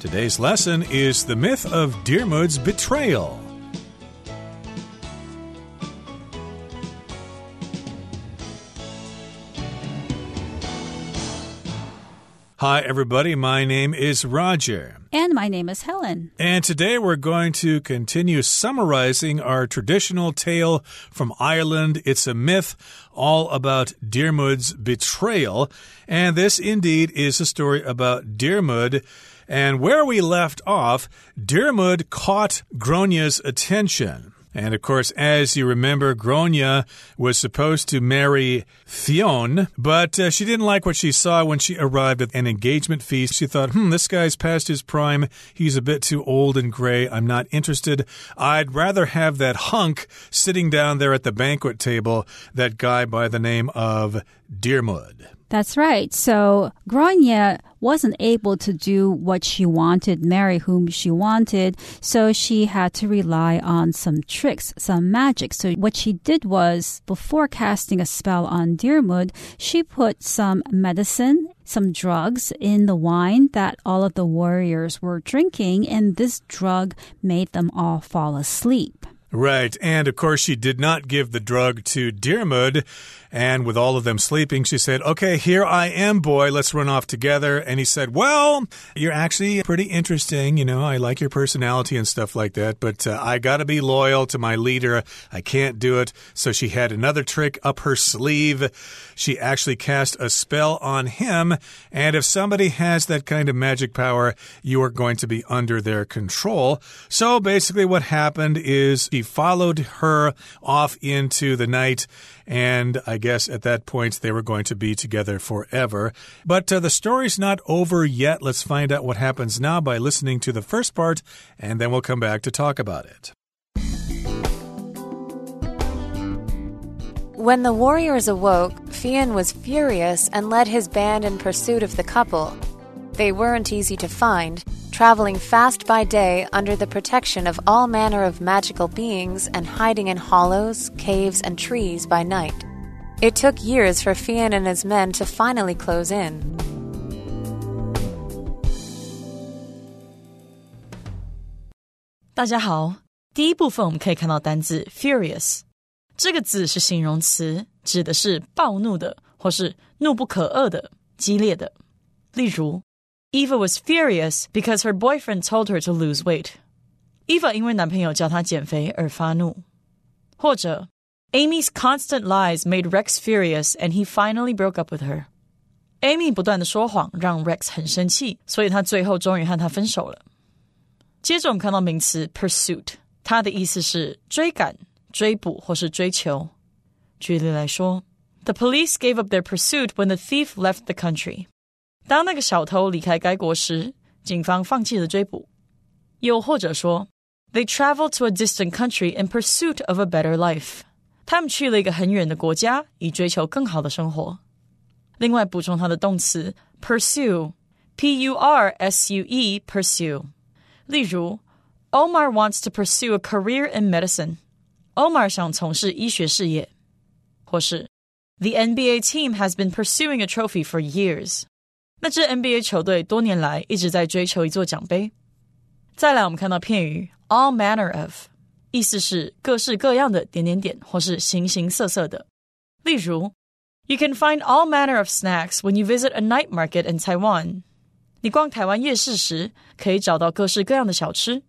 Today's lesson is the myth of Diarmuid's betrayal. Hi, everybody. My name is Roger. And my name is Helen. And today we're going to continue summarizing our traditional tale from Ireland. It's a myth all about Diarmuid's betrayal. And this indeed is a story about Diarmuid. And where we left off, Diarmuid caught Gronya's attention. And of course, as you remember, Gronya was supposed to marry Fionn, but uh, she didn't like what she saw when she arrived at an engagement feast. She thought, hmm, this guy's past his prime. He's a bit too old and gray. I'm not interested. I'd rather have that hunk sitting down there at the banquet table, that guy by the name of Diarmuid. That's right. So Gronya wasn't able to do what she wanted, marry whom she wanted, so she had to rely on some tricks, some magic. So what she did was, before casting a spell on Diarmuid, she put some medicine, some drugs in the wine that all of the warriors were drinking, and this drug made them all fall asleep. Right. And of course, she did not give the drug to Diarmuid. And with all of them sleeping, she said, Okay, here I am, boy. Let's run off together. And he said, Well, you're actually pretty interesting. You know, I like your personality and stuff like that, but uh, I got to be loyal to my leader. I can't do it. So she had another trick up her sleeve. She actually cast a spell on him. And if somebody has that kind of magic power, you are going to be under their control. So basically, what happened is he followed her off into the night and I guess at that point they were going to be together forever. But uh, the story's not over yet. Let's find out what happens now by listening to the first part, and then we'll come back to talk about it. When the warriors awoke, Fionn was furious and led his band in pursuit of the couple. They weren't easy to find, traveling fast by day under the protection of all manner of magical beings and hiding in hollows, caves, and trees by night. It took years for Fionn and his men to finally close in. Hello, 第一部分我们可以看到单字 furious，这个字是形容词，指的是暴怒的或是怒不可遏的、激烈的。例如，Eva was furious because her boyfriend told her to lose weight。Eva 因为男朋友叫她减肥而发怒。或者 Amy's constant lies made Rex furious and he finally broke up with her. Amy 不断的说谎让 Rex 很生气，所以他最后终于和她分手了。接着我们看到名词 pursuit，它的意思是追赶、追捕或是追求。举例来说，The police gave up their pursuit when the thief left the country. 当那个小偷离开该国时，警方放弃了追捕。又或者说，They traveled to a distant country in pursuit of a better life。 他们去了一个很远的国家，以追求更好的生活。另外补充它的动词 pursue，p u r s u e，pursue。例如，Omar wants to pursue a career in medicine。Omar 想从事医学事业。或是，The NBA team has been pursuing a trophy for years。那支 NBA 球队多年来一直在追求一座奖杯。再来，我们看到片语 all manner of， 意思是各式各样的点点点，或是形形色色的。例如，You can find all manner of snacks when you visit a night market in Taiwan。你逛台湾夜市时，可以找到各式各样的小吃。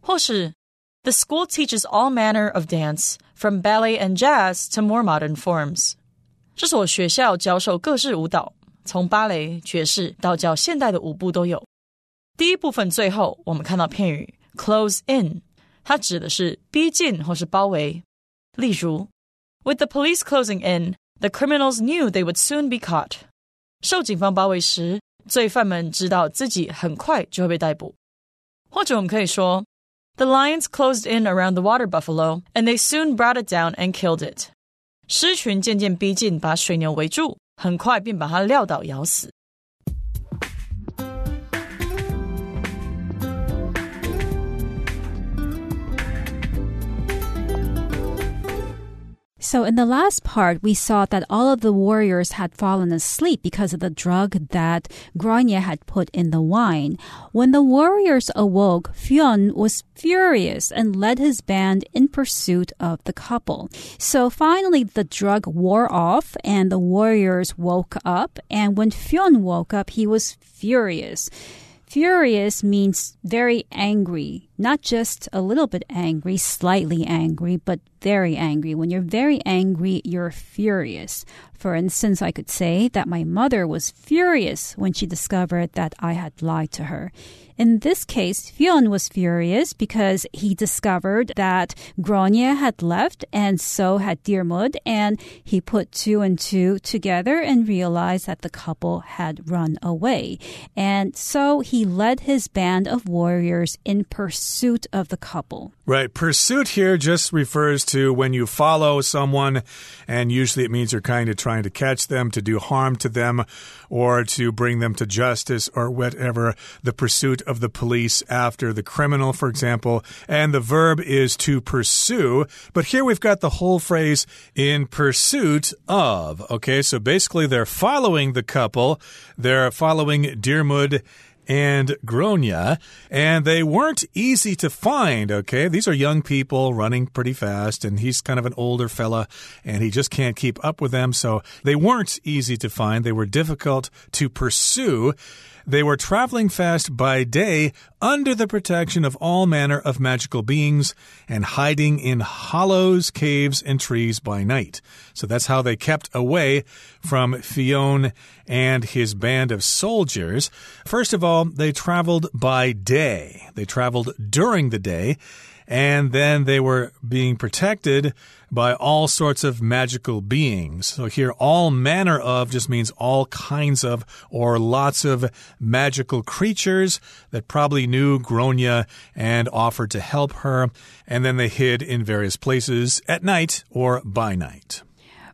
或是，The school teaches all manner of dance, from ballet and jazz to more modern forms。这所学校教授各式舞蹈。从芭蕾、爵士到较现代的舞步都有。第一部分最后，我们看到片语 close in， 它指的是逼近或是包围。例如，With the police closing in, the criminals knew they would soon be caught。受警方包围时，罪犯们知道自己很快就会被逮捕。或者我们可以说，The lions closed in around the water buffalo, and they soon brought it down and killed it。狮群渐渐逼近，把水牛围住。很快便把他撂倒咬死。 So in the last part, we saw that all of the warriors had fallen asleep because of the drug that Grania had put in the wine. When the warriors awoke, Fionn was furious and led his band in pursuit of the couple. So finally, the drug wore off and the warriors woke up. And when Fionn woke up, he was furious. Furious means very angry, not just a little bit angry, slightly angry, but very angry. When you're very angry, you're furious. For instance, I could say that my mother was furious when she discovered that I had lied to her. In this case, Fionn was furious because he discovered that Grania had left and so had Diarmuid, and he put two and two together and realized that the couple had run away. And so he led his band of warriors in pursuit of the couple. Right. Pursuit here just refers to when you follow someone, and usually it means you're kind of trying to catch them, to do harm to them, or to bring them to justice, or whatever. The pursuit of the police after the criminal, for example. And the verb is to pursue. But here we've got the whole phrase in pursuit of. Okay. So basically they're following the couple. They're following Diarmuid and Grania, and they weren't easy to find, okay? These are young people running pretty fast, and he's kind of an older fella, and he just can't keep up with them, so they weren't easy to find. They were difficult to pursue. They were traveling fast by day under the protection of all manner of magical beings and hiding in hollows, caves, and trees by night. So that's how they kept away from Fionn and his band of soldiers. First of all, they traveled by day. They traveled during the day and then they were being protected by all sorts of magical beings. So here, all manner of just means all kinds of or lots of magical creatures that probably knew Grania and offered to help her. And then they hid in various places at night or by night.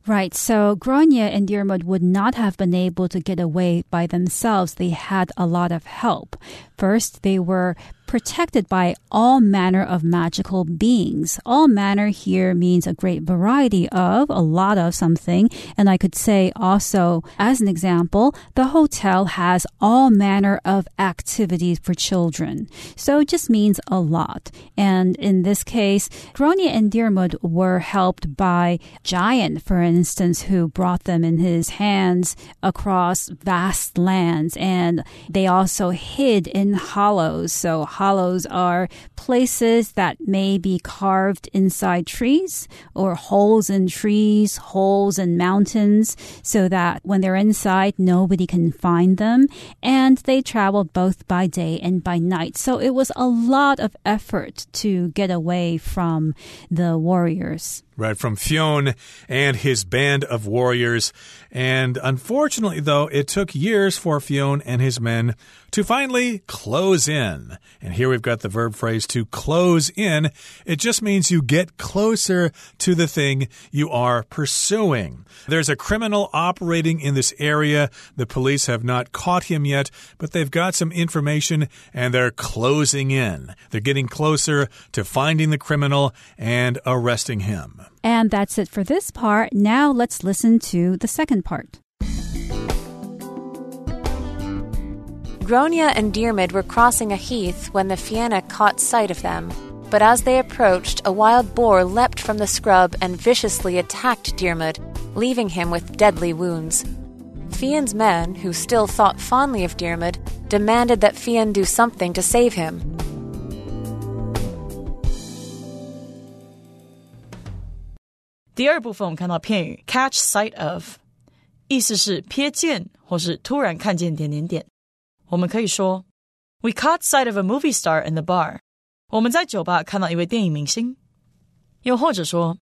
Right. So Grania and Diarmuid would not have been able to get away by themselves. They had a lot of help. First, they were protected by all manner of magical beings. All manner here means a great variety of, a lot of something. And I could say also, as an example, the hotel has all manner of activities for children. So it just means a lot. And in this case, Grania and Diarmuid were helped by Giant, for instance, who brought them in his hands across vast lands. And they also hid in hollows. So hollows are places that may be carved inside trees or holes in trees, holes in mountains, so that when they're inside, nobody can find them. And they traveled both by day and by night. So it was a lot of effort to get away from the warriors. Right, from Fionn and his band of warriors. And unfortunately, though, it took years for Fionn and his men to finally close in. And here we've got the verb phrase to close in. It just means you get closer to the thing you are pursuing. There's a criminal operating in this area. The police have not caught him yet, but they've got some information and they're closing in. They're getting closer to finding the criminal and arresting him. And that's it for this part. Now let's listen to the second part. Grania and Diarmuid were crossing a heath when the Fianna caught sight of them. But as they approached, a wild boar leapt from the scrub and viciously attacked Diarmuid, leaving him with deadly wounds. Fionn's men, who still thought fondly of Diarmuid, demanded that Fionn do something to save him. 第二部分我们看到片语 catch sight of，意思是瞥见或是突然看见点点点。我们可以说 We caught sight of a movie star in the bar。我们在酒吧看到一位电影明星。又或者说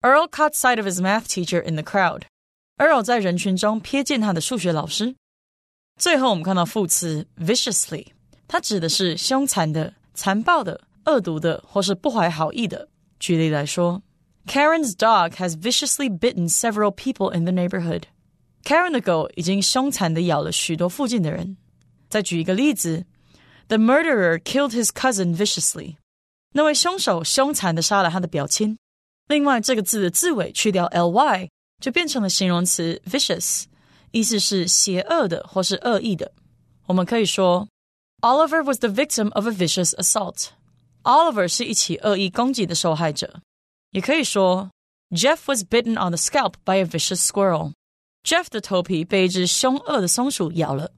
Earl caught sight of his math teacher in the crowd。Earl 在人群中瞥见他的数学老师。最后我们看到副词 viciously，它指的是凶残的、残暴的、恶毒的或是不怀好意的。举例来说。 Karen's dog has viciously bitten several people in the neighborhood. Karen 的狗已经凶残地咬了许多附近的人。再举一个例子，The murderer killed his cousin viciously. 那位凶手凶残地杀了他的表亲。 另外，这个字的字尾去掉 ly，就变成了形容词 vicious，意思是邪恶的或是恶意的。我们可以说，Oliver was the victim of a vicious assault。Oliver 是一起恶意攻击的受害者。 也可以说，Jeff was bitten on the scalp by a vicious squirrel。Jeff 的头皮被一只凶恶的松鼠咬了。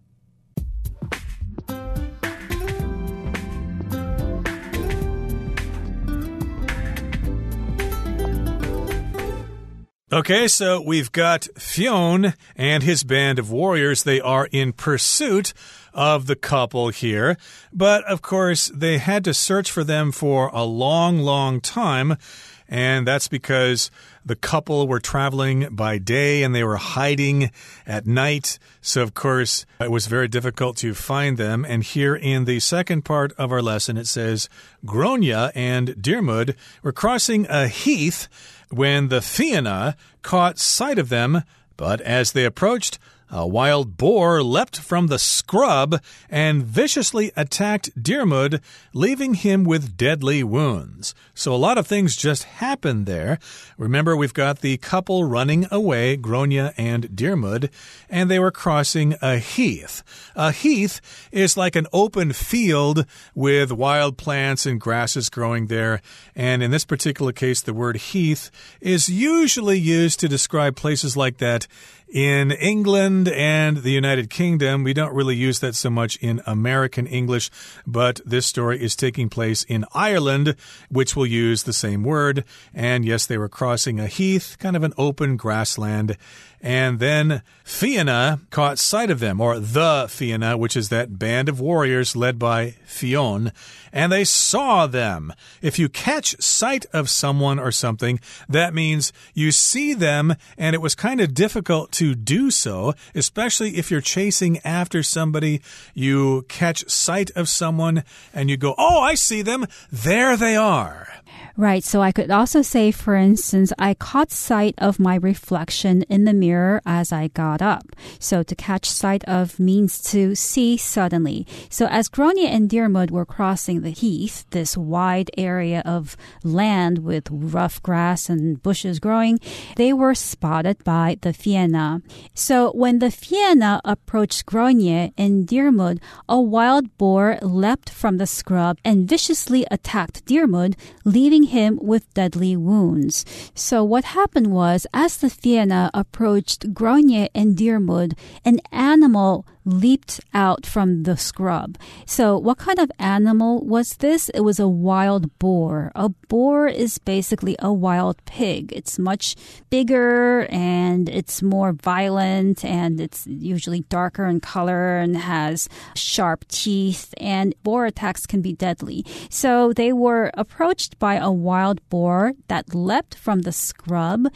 Okay, so we've got Fionn and his band of warriors. They are in pursuit of the couple here. But of course, they had to search for them for a long, long time. And that's because the couple were traveling by day and they were hiding at night. So, of course, it was very difficult to find them. And here in the second part of our lesson, it says Grania and Diarmuid were crossing a heath when the Fianna caught sight of them, but as they approached, a wild boar leapt from the scrub and viciously attacked Diarmuid, leaving him with deadly wounds. So a lot of things just happened there. Remember, we've got the couple running away, Grania and Diarmuid, and they were crossing a heath. A heath is like an open field with wild plants and grasses growing there. And in this particular case, the word heath is usually used to describe places like that in England and the United Kingdom, we don't really use that so much in American English, but this story is taking place in Ireland, which will use the same word. And yes, they were crossing a heath, kind of an open grassland. And then Fianna caught sight of them, or the Fianna, which is that band of warriors led by Fionn, and they saw them. If you catch sight of someone or something, that means you see them, and it was kind of difficult to do so, especially if you're chasing after somebody. You catch sight of someone, and you go, Oh, I see them. There they are. Right. So I could also say, for instance, I caught sight of my reflection in the mirror as I got up. So to catch sight of means to see suddenly. So as Grania and Diarmuid were crossing the heath, this wide area of land with rough grass and bushes growing, they were spotted by the Fianna. So when the Fianna approached Grania and Diarmuid, a wild boar leapt from the scrub and viciously attacked Diarmuid, leaving him with deadly wounds. So what happened was, as the Fianna approached Grania and Diarmuid, an animal leaped out from the scrub. So, what kind of animal was this? It was a wild boar. A boar is basically a wild pig. It's much bigger and it's more violent and it's usually darker in color and has sharp teeth and boar attacks can be deadly. So, they were approached by a wild boar that leapt from the scrub.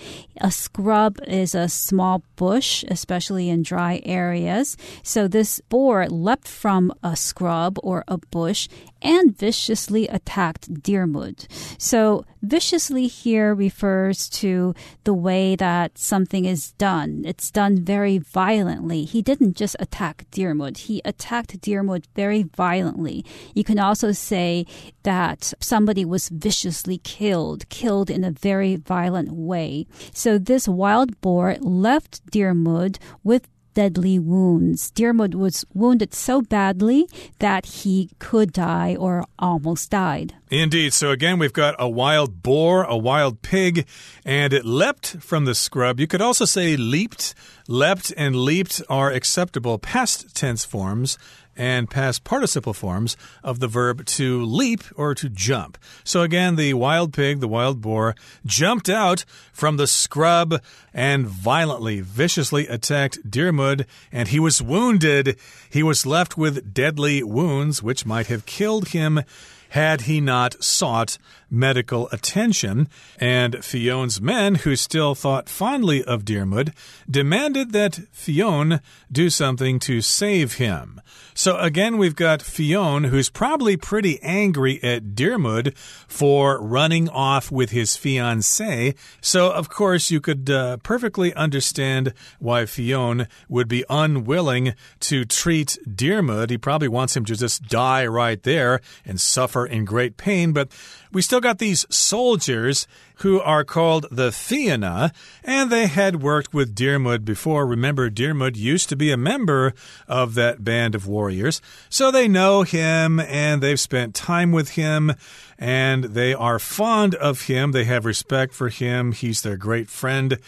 A scrub is a small bush, especially in dry areas. This boar leapt from a scrub or a bush and viciously attacked Diarmuid. So viciously here refers to the way that something is done. It's done very violently. He didn't just attack Diarmuid. He attacked Diarmuid very violently. You can also say that somebody was viciously killed, killed in a very violent way. So this wild boar left Diarmuid with deadly wounds. Diarmuid was wounded so badly that he could die or almost died. Indeed. So again, we've got a wild boar, a wild pig, and it leapt from the scrub. You could also say leaped. Leapt and leaped are acceptable past tense forms and past participle forms of the verb to leap or to jump. So again, the wild pig, the wild boar, jumped out from the scrub and violently, viciously attacked Diarmuid, and he was wounded. He was left with deadly wounds, which might have killed him had he not sought medical attention. And Fionn's men, who still thought fondly of Diarmuid, demanded that Fionn do something to save him. So again, we've got Fionn, who's probably pretty angry at Diarmuid for running off with his fiancée. So, of course, you could uh, perfectly understand why Fionn would be unwilling to treat Diarmuid. He probably wants him to just die right there and suffer in great pain. But we still got these soldiers who are called the Fianna, and they had worked with Diarmuid before. Remember, Diarmuid used to be a member of that band of warriors, so they know him and they've spent time with him and they are fond of him. They have respect for him. He's their great friend.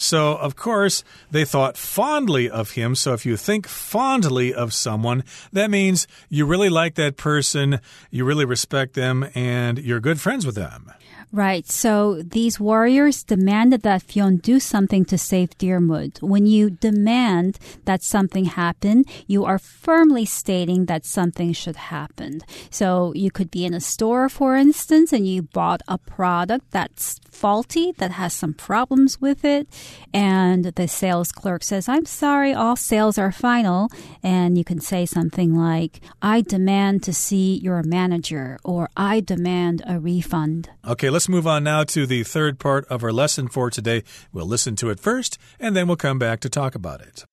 So, of course, they thought fondly of him. So, if you think fondly of someone, that means you really like that person, you really respect them, and you're good friends with them. Right. So these warriors demanded that Fionn do something to save Diarmuid. When you demand that something happen, you are firmly stating that something should happen. So you could be in a store, for instance, and you bought a product that's faulty, that has some problems with it, and the sales clerk says, I'm sorry, all sales are final. And you can say something like, I demand to see your manager, or I demand a refund. Okay, let's move on now to the third part of our lesson for today. We'll listen to it first, and then we'll come back to talk about it.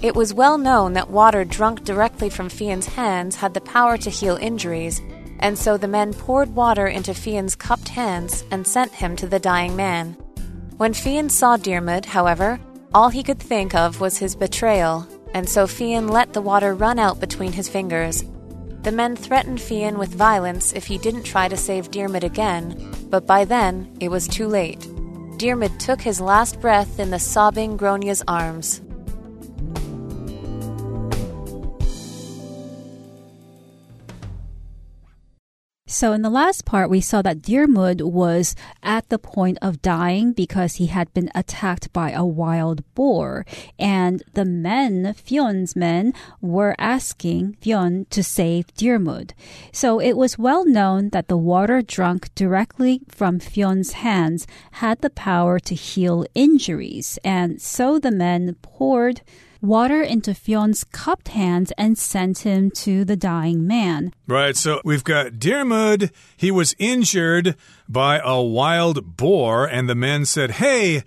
It was well known that water drunk directly from Fionn's hands had the power to heal injuries, and so the men poured water into Fionn's cupped hands and sent him to the dying man. When Fionn saw Diarmuid, however, all he could think of was his betrayal, and so Fionn let the water run out between his fingers the men threatened Fionn with violence if he didn't try to save Diarmuid again, but by then it was too late. Diarmuid took his last breath in the sobbing Gronya's arms. So in the last part, we saw that Diarmuid was at the point of dying because he had been attacked by a wild boar. And the men, Fionn's men, were asking Fionn to save Diarmuid. So it was well known that the water drunk directly from Fionn's hands had the power to heal injuries. And so the men poured water into Fionn's cupped hands and sent him to the dying man. Right, so we've got Diarmuid. He was injured by a wild boar, and the men said, Hey,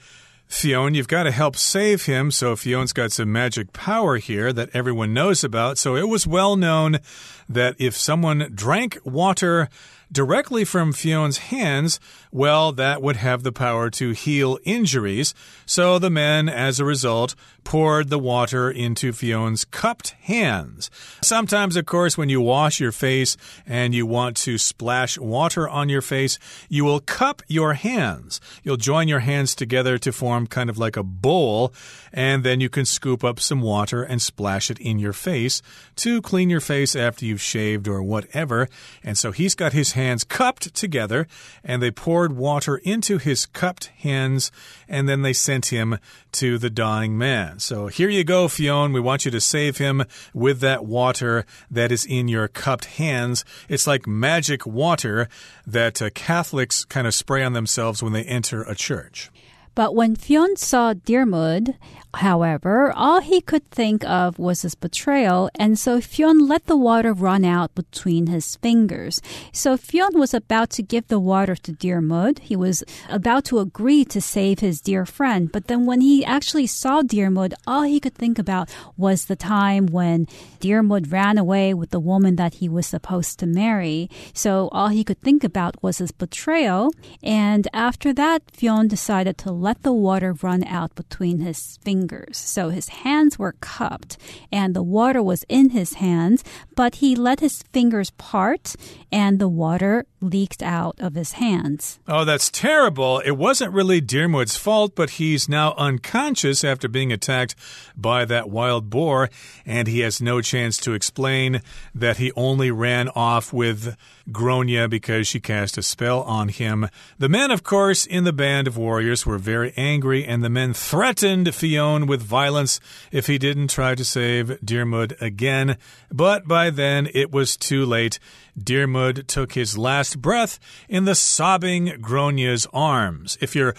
Fionn, you've got to help save him. So Fionn's got some magic power here that everyone knows about. So it was well known that if someone drank water directly from Fionn's hands, well, that would have the power to heal injuries. So the men, as a result, poured the water into Fionn's cupped hands. Sometimes, of course, when you wash your face and you want to splash water on your face, you will cup your hands. You'll join your hands together to form kind of like a bowl, and then you can scoop up some water and splash it in your face to clean your face after you've shaved or whatever. And so he's got his hands cupped together, and they poured water into his cupped hands, and then they sent him to the dying man. So here you go, Fionn. We want you to save him with that water that is in your cupped hands. It's like magic water that uh, Catholics kind of spray on themselves when they enter a church. But when Fionn saw Diarmuid, however, all he could think of was his betrayal, and so Fionn let the water run out between his fingers. So Fionn was about to give the water to Diarmuid. He was about to agree to save his dear friend, but then when he actually saw Diarmuid, all he could think about was the time when Diarmuid ran away with the woman that he was supposed to marry. So all he could think about was his betrayal, and after that, Fionn decided to let the water run out between his fingers. So his hands were cupped and the water was in his hands, but he let his fingers part and the water leaked out of his hands. Oh, that's terrible. It wasn't really Diarmuid's fault, but he's now unconscious after being attacked by that wild boar, and he has no chance to explain that he only ran off with Gronya because she cast a spell on him. The men, of course, in the band of warriors were very angry, and the men threatened Fionn with violence if he didn't try to save Diarmuid again. But by then it was too late. Diarmuid took his last breath in the sobbing Gronya's arms. If you're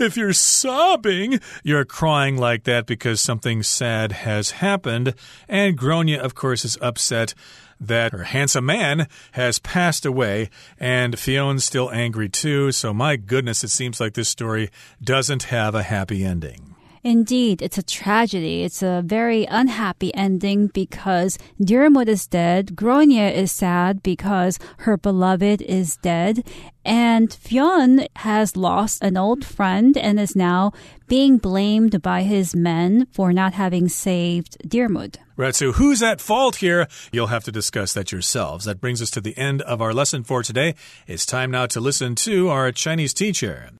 if you're sobbing, you're crying like that because something sad has happened, and Gronya of course is upset that her handsome man has passed away, and Fionn's still angry too. So, my goodness, it seems like this story doesn't have a happy ending. Indeed, it's a tragedy. It's a very unhappy ending because Diarmuid is dead. Gronya is sad because her beloved is dead. And Fionn has lost an old friend and is now being blamed by his men for not having saved Diarmuid. Right, so who's at fault here? You'll have to discuss that yourselves. That brings us to the end of our lesson for today. It's time now to listen to our Chinese teacher.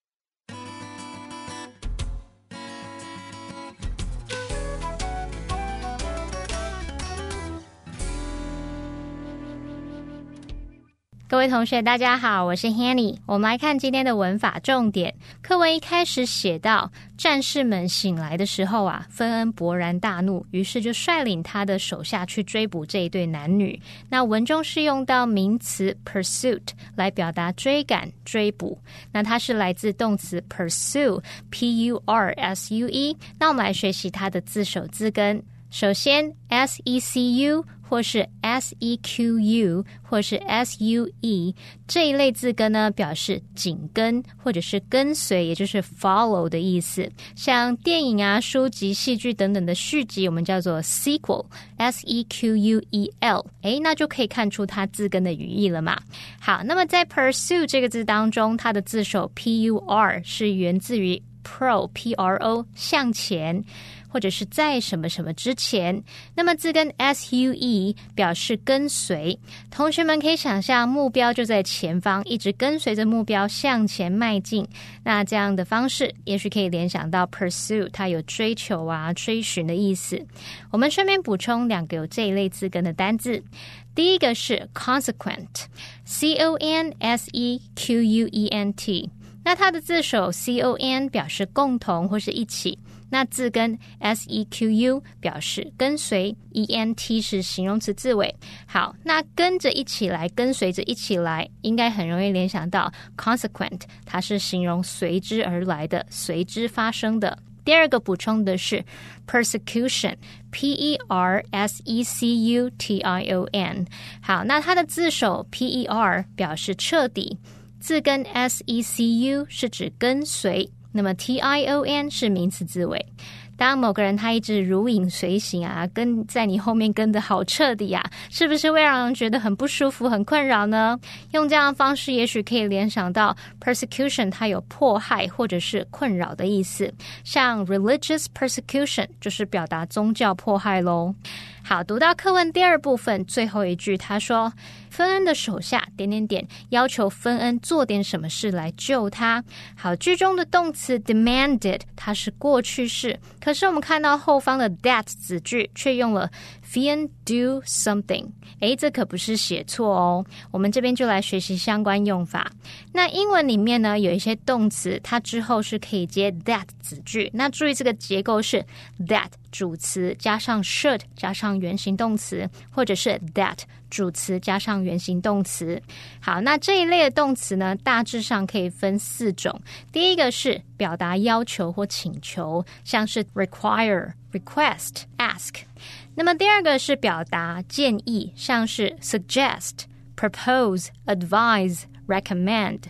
各位同学，大家好，我是 Hanny。我们来看今天的文法重点。课文一开始写到，战士们醒来的时候啊，芬恩勃然大怒，于是就率领他的手下去追捕这一对男女。那文中是用到名词 pursuit 来表达追赶、追捕。那它是来自动词 pursue，p u r s u e。那我们来学习它的字首字根。首先，s e c u。或是 s e q u 或是 s u e 这一类字根呢，表示紧跟或者是跟随，也就是 follow 的意思。像电影啊、书籍、戏剧等等的续集，我们叫做 sequel，s e q u e l。哎，那就可以看出它字根的语义了嘛。好，那么在 pursue 这个字当中，它的字首 p u r 是源自于 pro p r o 向前。或者是在什么什么之前，那么字根 s u e 表示跟随。同学们可以想象，目标就在前方，一直跟随着目标向前迈进。那这样的方式，也许可以联想到 pursue，它有追求啊、追寻的意思。我们顺便补充两个有这一类字根的单字。第一个是 consequent，c o n s e q u e n t，那它的字首 c o n 表示共同或是一起。那字根 s e q u 表示跟随，e n t 是形容词字尾。好，那跟着一起来，跟随着一起来，应该很容易联想到 consequent，它是形容随之而来的、随之发生的。第二个补充的是 persecution，p e r s e c u t i o n。好，那它的字首 p e r 表示彻底，字根 s e c u 是指跟随。那么 T I O N 是名词字尾。当某个人他一直如影随形啊，跟在你后面跟的好彻底啊，是不是会让人觉得很不舒服、很困扰呢？用这样的方式，也许可以联想到 persecution，它有迫害或者是困扰的意思。像 religious persecution 就是表达宗教迫害喽。好，读到课文第二部分最后一句，他说。芬恩的手下点点点要求芬恩做点什么事来救他。好，句中的动词 demanded 它是过去式，可是我们看到后方的 that 子句却用了 Fian do something。诶，这可不是写错哦。我们这边就来学习相关用法。那英文里面呢，有一些动词，它之后是可以接 that 子句。那注意这个结构是 that 主词加上 should 加上原形动词，或者是 that。主词加上原形动词，好，那这一类的动词呢，大致上可以分四种。第一个是表达要求或请求，像是 require、request、ask。那么第二个是表达建议，像是 suggest、propose、advise、recommend。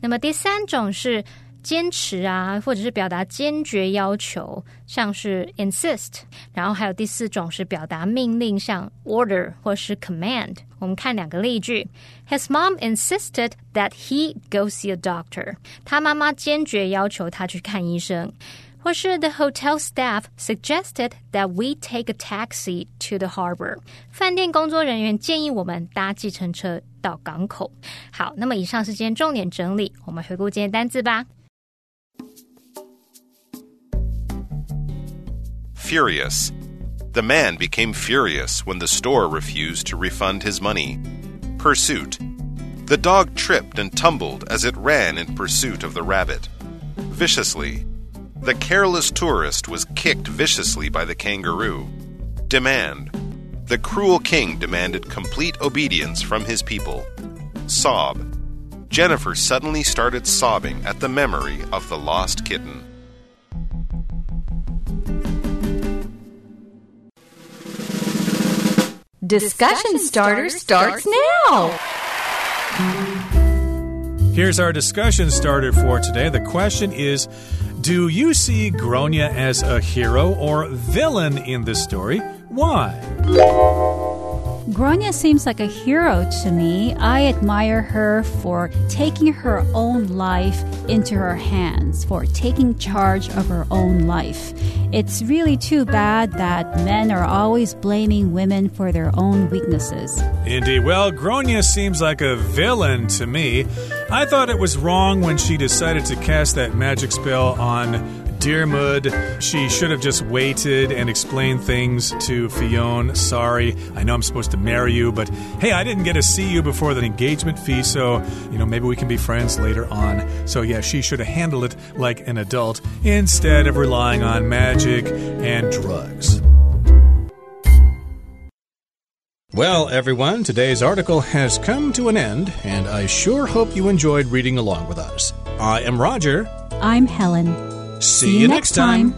那么第三种是坚持啊，或者是表达坚决要求，像是 insist，然后还有第四种是表达命令，像 order 或是 command。我们看两个例句：His mom insisted that he go see a doctor。他妈妈坚决要求他去看医生。或是 The hotel staff suggested that we take a taxi to the harbor。饭店工作人员建议我们搭计程车到港口。好，那么以上是今天重点整理，我们回顾今天单字吧。Furious. The man became furious when the store refused to refund his money. Pursuit. The dog tripped and tumbled as it ran in pursuit of the rabbit. Viciously. The careless tourist was kicked viciously by the kangaroo. Demand. The cruel king demanded complete obedience from his people. Sob. Jennifer suddenly started sobbing at the memory of the lost kitten. Discussion Starter starts now. Here's our discussion starter for today. The question is Do you see Gronya as a hero or villain in this story? Why? Grania seems like a hero to me. I admire her for taking her own life into her hands, for taking charge of her own life. It's really too bad that men are always blaming women for their own weaknesses. Indeed. Well, Gronya seems like a villain to me. I thought it was wrong when she decided to cast that magic spell on Diarmuid, she should have just waited and explained things to Fionn. Sorry, I know I'm supposed to marry you, but hey, I didn't get to see you before the engagement fee, so, you know, maybe we can be friends later on. So, yeah, she should have handled it like an adult instead of relying on magic and drugs. Well, everyone, today's article has come to an end, and I sure hope you enjoyed reading along with us. I am Roger. I'm Helen. See, you next time.